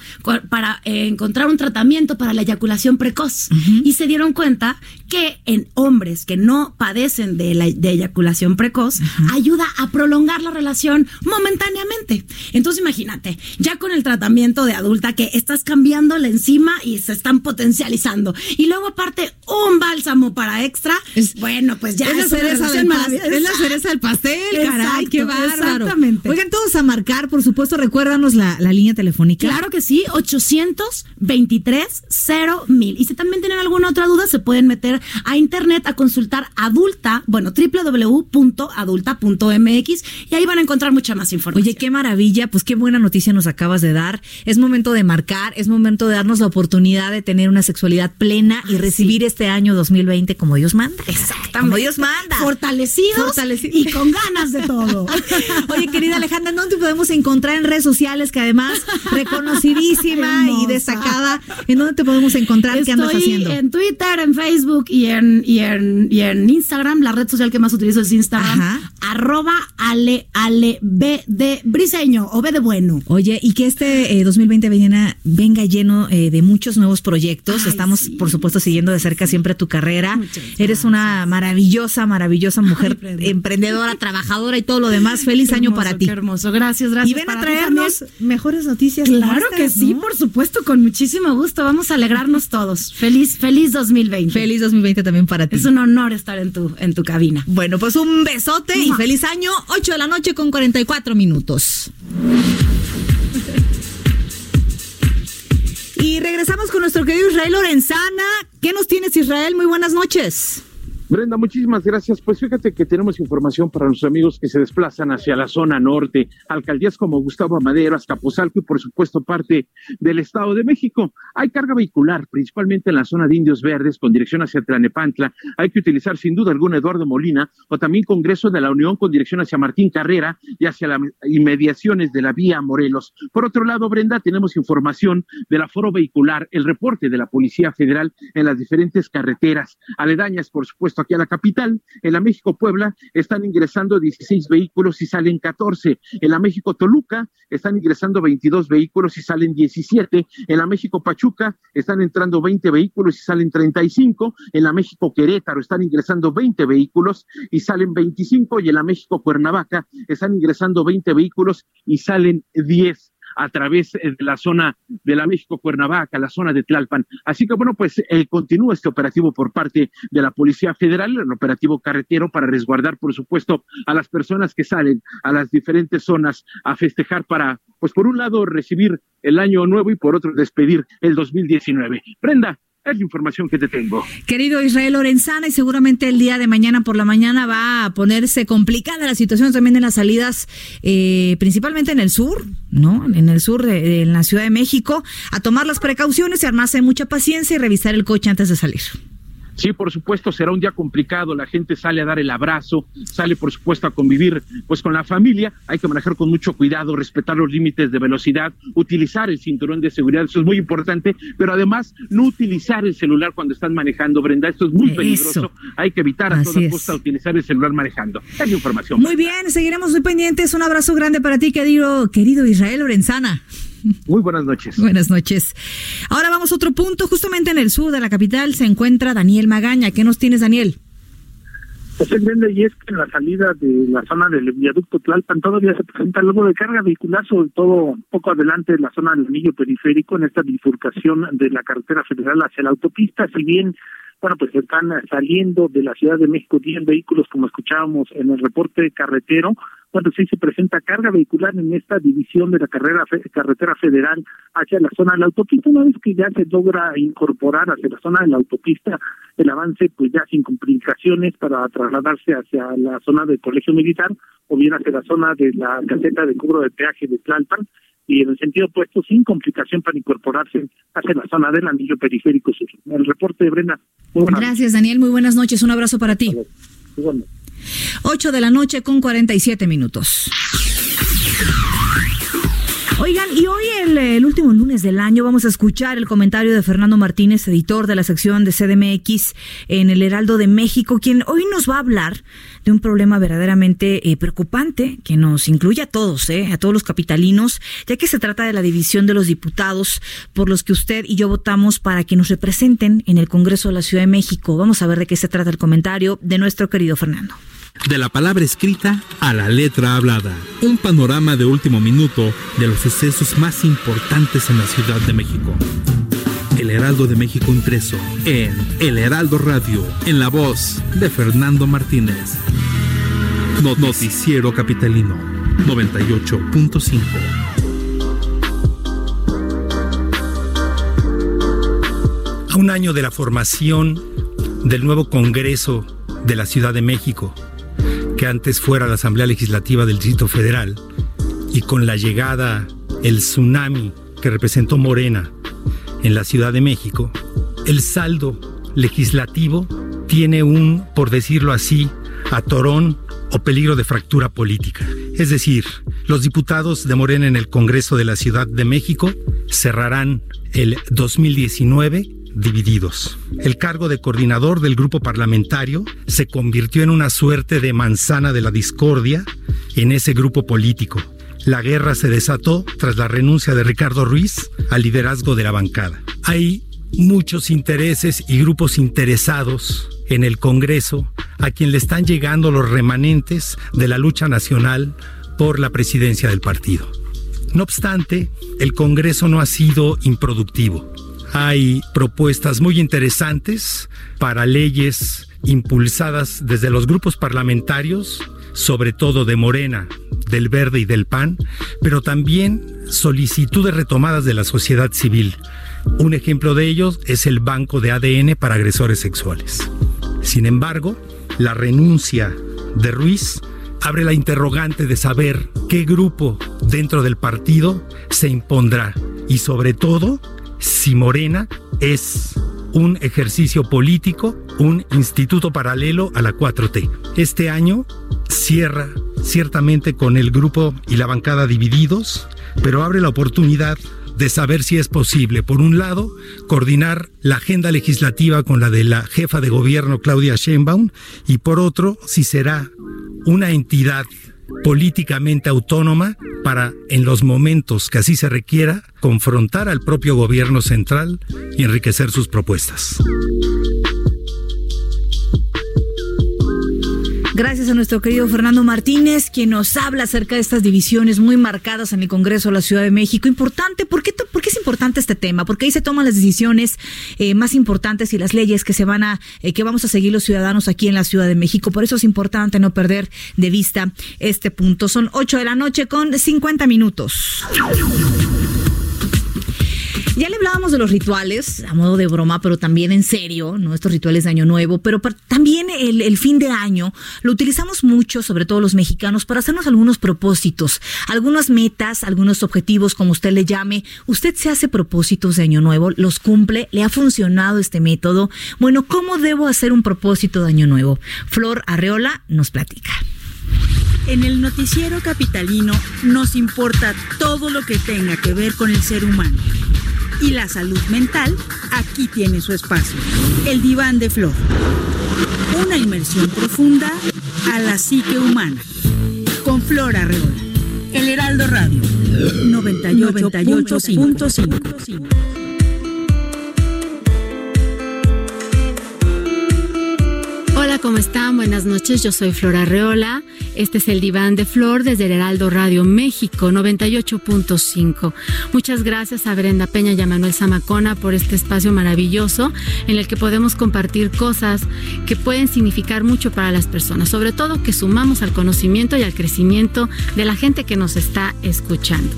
para eh, encontrar un tratamiento para la eyaculación precoz. Y se dieron cuenta que en hombres que no padecen de, la, de eyaculación precoz, ayuda a prolongar la relación momentáneamente. Entonces imagínate, ya con el tratamiento de adulta que estás cambiando la enzima y se están potencializando. Y luego aparte un bálsamo para extra, bueno, pues ya es la es cereza del pastel. Es la cereza del pastel, caray, qué bárbaro. Exactamente. Oigan, todos a marcar, por supuesto, recuérdanos la, la línea telefónica. Claro que sí, 823 mil. Y si también tienen alguna otra duda, se pueden meter a internet a consultar adulta, bueno, www.adulta.mx y ahí van a encontrar mucha más información. Oye, qué maravilla, pues qué buena noticia nos acabas de dar. Es momento de marcar, es momento de darnos la oportunidad de tener una sexualidad plena y recibir este año 2020 como Dios manda. Exactamente. Como Dios manda. Fortalecidos Fortalecidos. y con ganas de todo. Oye, querida Alejandra, ¿en ¿dónde te podemos encontrar en redes sociales? Que además, reconocidísima y destacada. ¿En dónde te podemos encontrar? ¿Qué andas haciendo? en Twitter, en Facebook y en, y en, y en Instagram. La red social que más utilizo es Instagram. Arroba ale, ale, B de briseño o B de bueno. Oye, y que este eh, 2020 venga, venga lleno eh, de muchos nuevos proyectos. Estamos, por supuesto, siguiendo de cerca siempre tu carrera. Eres una maravillosa, maravillosa mujer emprendedora, trabajadora y todo lo demás. Feliz Qué año hermoso, para ti. Qué hermoso, gracias, gracias. Y ven a traernos mejores noticias. Claro que sí, ¿no? por supuesto, con muchísimo gusto. Vamos a alegrarnos todos. Feliz, feliz 2020. Feliz 2020 también para ti. Es un honor estar en tu, en tu cabina. Bueno, pues un besote y feliz año. 8 de la noche con 44 minutos. Y regresamos con nuestro querido Israel Lorenzana. ¿Qué nos tienes, Israel? Muy buenas noches. Brenda, muchísimas gracias. Pues fíjate que tenemos información para nuestros amigos que se desplazan hacia la zona norte, alcaldías como Gustavo Amadero, Azcapotzalco y por supuesto parte del Estado de México. Hay carga vehicular, principalmente en la zona de Indios Verdes, con dirección hacia Tlanepantla. Hay que utilizar sin duda alguna Eduardo Molina o también Congreso de la Unión con dirección hacia Martín Carrera y hacia las inmediaciones de la vía Morelos. Por otro lado, Brenda, tenemos información del aforo vehicular, el reporte de la Policía Federal en las diferentes carreteras aledañas, por supuesto, aquí a la capital. En la México Puebla están ingresando 16 vehículos y salen 14. En la México Toluca están ingresando 22 vehículos y salen 17. En la México Pachuca están entrando 20 vehículos y salen 35. En la México Querétaro están ingresando 20 vehículos y salen 25. Y en la México Cuernavaca están ingresando 20 vehículos y salen 10 a través eh, de la zona de la México Cuernavaca, la zona de Tlalpan. Así que bueno, pues eh, continúa este operativo por parte de la Policía Federal, el operativo carretero para resguardar, por supuesto, a las personas que salen a las diferentes zonas a festejar para, pues por un lado, recibir el año nuevo y por otro, despedir el 2019. Brenda, es la información que te tengo. Querido Israel Lorenzana, y seguramente el día de mañana por la mañana va a ponerse complicada la situación también en las salidas, eh, principalmente en el sur, ¿no? En el sur de, en la Ciudad de México, a tomar las precauciones y armarse mucha paciencia y revisar el coche antes de salir. Sí, por supuesto, será un día complicado, la gente sale a dar el abrazo, sale por supuesto a convivir pues con la familia, hay que manejar con mucho cuidado, respetar los límites de velocidad, utilizar el cinturón de seguridad, eso es muy importante, pero además no utilizar el celular cuando están manejando, Brenda, esto es muy Eso. peligroso, hay que evitar a Así toda costa utilizar el celular manejando. Es la información. Muy bien, seguiremos muy pendientes. Un abrazo grande para ti, querido, querido Israel Lorenzana. Muy buenas noches. Buenas noches. Ahora vamos a otro punto. Justamente en el sur de la capital se encuentra Daniel Magaña. ¿Qué nos tienes, Daniel? Grande, y es que en la salida de la zona del viaducto Tlalpan todavía se presenta algo de carga vehicular, sobre todo poco adelante de la zona del anillo periférico, en esta bifurcación de la carretera federal hacia la autopista, si bien bueno, pues están saliendo de la Ciudad de México 10 vehículos, como escuchábamos en el reporte carretero. Bueno, sí se presenta carga vehicular en esta división de la carrera fe- carretera federal hacia la zona de la autopista. Una vez que ya se logra incorporar hacia la zona de la autopista, el avance, pues ya sin complicaciones para trasladarse hacia la zona del Colegio Militar o bien hacia la zona de la caseta de cobro de peaje de Tlalpan y en el sentido opuesto sin complicación para incorporarse hacia la zona del anillo periférico sur. El reporte de Brenda. Muy Gracias, Daniel. Muy buenas noches. Un abrazo para ti. Igualmente. 8 de la noche con 47 minutos. Oigan, y hoy el, último lunes del año vamos a escuchar el comentario de Fernando Martínez, editor de la sección de CDMX en el Heraldo de México, quien hoy nos va a hablar de un problema verdaderamente eh, preocupante que nos incluye a todos, eh, a todos los capitalinos, ya que se trata de la división de los diputados por los que usted y yo votamos para que nos representen en el Congreso de la Ciudad de México. Vamos a ver de qué se trata el comentario de nuestro querido Fernando. De la palabra escrita a la letra hablada. Un panorama de último minuto de los sucesos más importantes en la Ciudad de México. El Heraldo de México impreso en El Heraldo Radio, en la voz de Fernando Martínez. Noticiero Capitalino 98.5. A un año de la formación del nuevo Congreso de la Ciudad de México, que antes fuera la Asamblea Legislativa del Distrito Federal, y con la llegada, el tsunami que representó Morena en la Ciudad de México, el saldo legislativo tiene un, por decirlo así, atorón o peligro de fractura política. Es decir, los diputados de Morena en el Congreso de la Ciudad de México cerrarán el 2019 divididos. El cargo de coordinador del grupo parlamentario se convirtió en una suerte de manzana de la discordia en ese grupo político. La guerra se desató tras la renuncia de Ricardo Ruiz al liderazgo de la bancada. Hay muchos intereses y grupos interesados en el Congreso a quien le están llegando los remanentes de la lucha nacional por la presidencia del partido. No obstante, el Congreso no ha sido improductivo. Hay propuestas muy interesantes para leyes impulsadas desde los grupos parlamentarios, sobre todo de Morena, del Verde y del PAN, pero también solicitudes retomadas de la sociedad civil. Un ejemplo de ellos es el banco de ADN para agresores sexuales. Sin embargo, la renuncia de Ruiz abre la interrogante de saber qué grupo dentro del partido se impondrá y sobre todo si Morena es un ejercicio político, un instituto paralelo a la 4T. Este año cierra ciertamente con el grupo y la bancada divididos, pero abre la oportunidad de saber si es posible, por un lado, coordinar la agenda legislativa con la de la jefa de gobierno Claudia Sheinbaum y por otro, si será una entidad políticamente autónoma para, en los momentos que así se requiera, confrontar al propio gobierno central y enriquecer sus propuestas. Gracias a nuestro querido Fernando Martínez, quien nos habla acerca de estas divisiones muy marcadas en el Congreso de la Ciudad de México. Importante, ¿por qué, es importante este tema? Porque ahí se toman las decisiones eh, más importantes y las leyes que se van a, eh, que vamos a seguir los ciudadanos aquí en la Ciudad de México. Por eso es importante no perder de vista este punto. Son 8 de la noche con 50 minutos. Ya le hablábamos de los rituales, a modo de broma, pero también en serio, ¿no? Rituales de Año Nuevo, pero también el, el, fin de año lo utilizamos mucho, sobre todo los mexicanos, para hacernos algunos propósitos, algunas metas, algunos objetivos, como usted le llame. ¿Usted se hace propósitos de Año Nuevo? ¿Los cumple? ¿Le ha funcionado este método? Bueno, ¿cómo debo hacer un propósito de Año Nuevo? Flor Arreola nos platica. En el noticiero capitalino nos importa todo lo que tenga que ver con el ser humano y la salud mental, aquí tiene su espacio. El diván de flor. Una inmersión profunda a la psique humana. Con Flor Arreola. El Heraldo Radio. 98.5. Hola, ¿cómo están? Buenas noches, yo soy Flor Arreola. Este es el Diván de Flor desde el Heraldo Radio México 98.5. Muchas gracias a Brenda Peña y a Manuel Zamacona por este espacio maravilloso en el que podemos compartir cosas que pueden significar mucho para las personas, sobre todo que sumamos al conocimiento y al crecimiento de la gente que nos está escuchando.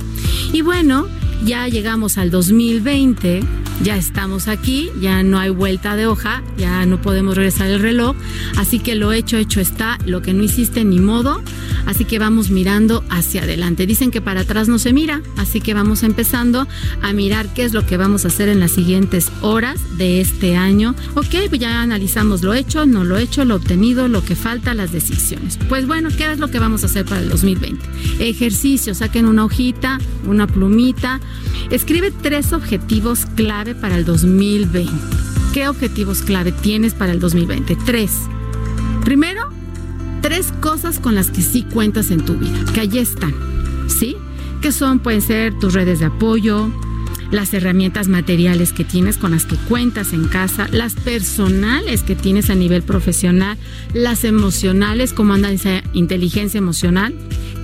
Y bueno, ya llegamos al 2020, ya estamos aquí, ya no hay vuelta de hoja, ya no podemos regresar el reloj, así que lo hecho, hecho está, lo que no hiciste ni modo, así que vamos mirando hacia adelante. Dicen que para atrás no se mira, así que vamos empezando a mirar qué es lo que vamos a hacer en las siguientes horas de este año. Ok, pues ya analizamos lo hecho, no lo hecho, lo obtenido, lo que falta, las decisiones. Pues bueno, ¿qué es lo que vamos a hacer para el 2020? Ejercicio, saquen una hojita, una plumita, escribe tres objetivos clave para el 2020. ¿Qué objetivos clave tienes para el 2020? Tres. Primero, tres cosas con las que sí cuentas en tu vida, que allí están, ¿sí? Que son, pueden ser tus redes de apoyo, las herramientas materiales que tienes con las que cuentas en casa, las personales que tienes a nivel profesional, las emocionales, como anda esa inteligencia emocional,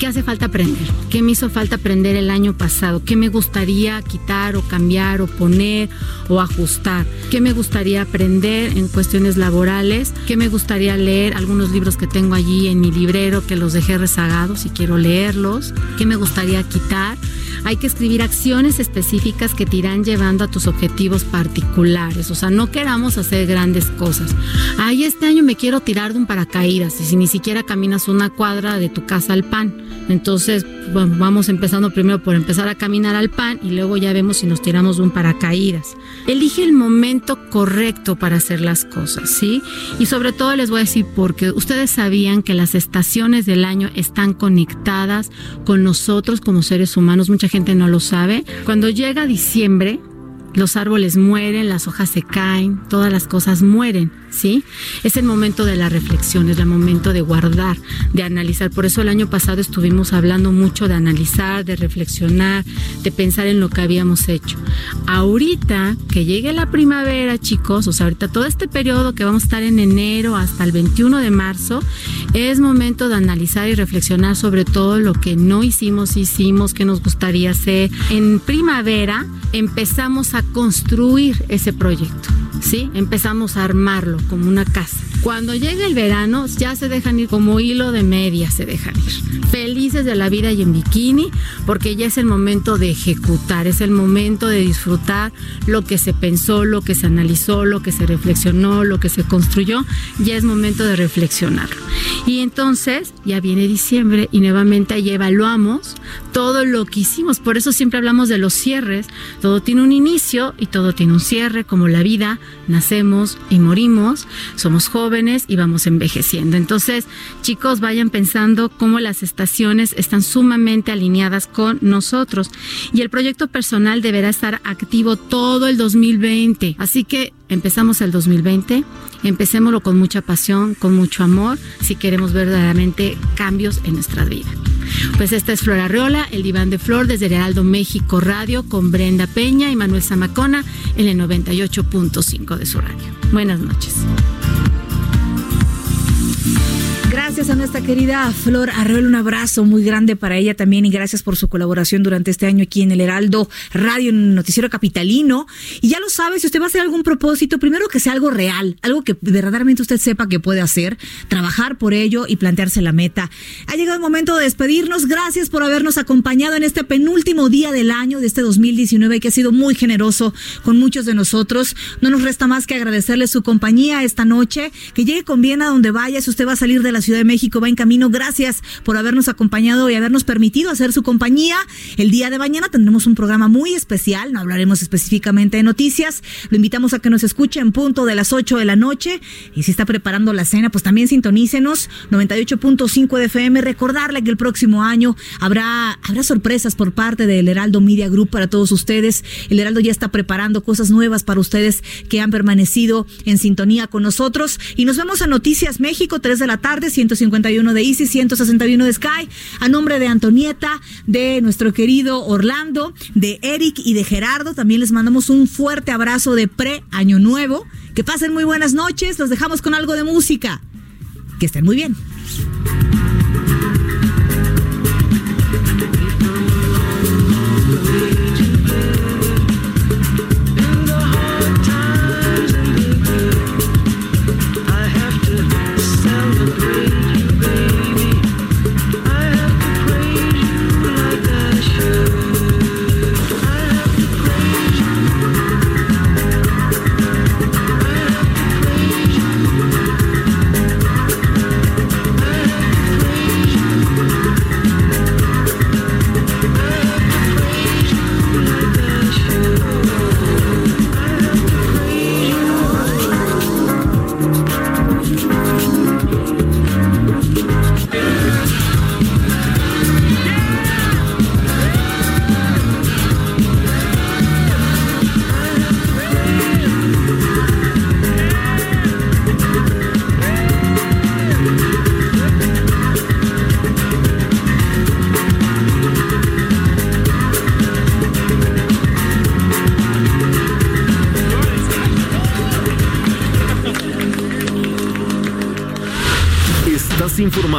¿Qué hace falta aprender? ¿Qué me hizo falta aprender el año pasado? ¿Qué me gustaría quitar o cambiar o poner o ajustar? ¿Qué me gustaría aprender en cuestiones laborales? ¿Qué me gustaría leer? Algunos libros que tengo allí en mi librero que los dejé rezagados y quiero leerlos. ¿Qué me gustaría quitar? Hay que escribir acciones específicas que te irán llevando a tus objetivos particulares. O sea, no queramos hacer grandes cosas. Ay, este año me quiero tirar de un paracaídas y si ni siquiera caminas una cuadra de tu casa al pan entonces, bueno, vamos empezando primero por empezar a caminar al pan y luego ya vemos si nos tiramos un paracaídas. Elige el momento correcto para hacer las cosas, ¿sí? Y sobre todo les voy a decir porque ustedes sabían que las estaciones del año están conectadas con nosotros como seres humanos, mucha gente no lo sabe. Cuando llega diciembre, los árboles mueren, las hojas se caen, todas las cosas mueren, ¿sí? Es el momento de la reflexión, es el momento de guardar, de analizar. Por eso el año pasado estuvimos hablando mucho de analizar, de reflexionar, de pensar en lo que habíamos hecho. Ahorita que llegue la primavera, chicos, o sea, ahorita todo este periodo que vamos a estar en enero hasta el 21 de marzo, es momento de analizar y reflexionar sobre todo lo que no hicimos, hicimos, que nos gustaría hacer. En primavera empezamos a construir ese proyecto, ¿sí? Empezamos a armarlo como una casa. Cuando llegue el verano, ya se dejan ir como hilo de media, se dejan ir. Felices de la vida y en bikini, porque ya es el momento de ejecutar, es el momento de disfrutar lo que se pensó, lo que se analizó, lo que se reflexionó, lo que se construyó, ya es momento de reflexionarlo. Y entonces ya viene diciembre y nuevamente ahí evaluamos todo lo que hicimos. Por eso siempre hablamos de los cierres. Todo tiene un inicio y todo tiene un cierre, como la vida. Nacemos y morimos, somos jóvenes y vamos envejeciendo. Entonces, chicos, vayan pensando cómo las estaciones están sumamente alineadas con nosotros y el proyecto personal deberá estar activo todo el 2020. Así que empezamos el 2020, empecémoslo con mucha pasión, con mucho amor, si queremos verdaderamente cambios en nuestra vida. Pues esta es Flora Arreola, el diván de Flor desde Heraldo México Radio con Brenda Peña y Manuel Zamacona en el 98.5 de su radio. Buenas noches. Gracias a nuestra querida Flor Arreola, un abrazo muy grande para ella también y gracias por su colaboración durante este año aquí en el Heraldo Radio, en el Noticiero Capitalino. Y ya lo sabe, si usted va a hacer algún propósito, primero que sea algo real, algo que verdaderamente usted sepa que puede hacer, trabajar por ello y plantearse la meta. Ha llegado el momento de despedirnos. Gracias por habernos acompañado en este penúltimo día del año de este 2019 que ha sido muy generoso con muchos de nosotros. No nos resta más que agradecerle su compañía esta noche, que llegue con bien a donde vaya, si usted va a salir de la Ciudad de México va en camino. Gracias por habernos acompañado y habernos permitido hacer su compañía. El día de mañana tendremos un programa muy especial, no hablaremos específicamente de noticias. Lo invitamos a que nos escuche en punto de las 8 de la noche. Y si está preparando la cena, pues también sintonícenos 98.5 de FM. Recordarle que el próximo año habrá, habrá sorpresas por parte del Heraldo Media Group para todos ustedes. El Heraldo ya está preparando cosas nuevas para ustedes que han permanecido en sintonía con nosotros. Y nos vemos a Noticias México, 3 de la tarde, 151 de Easy, 161 de Sky, a nombre de Antonieta, de nuestro querido Orlando, de Eric y de Gerardo. También les mandamos un fuerte abrazo de pre-año nuevo. Que pasen muy buenas noches. Los dejamos con algo de música. Que estén muy bien.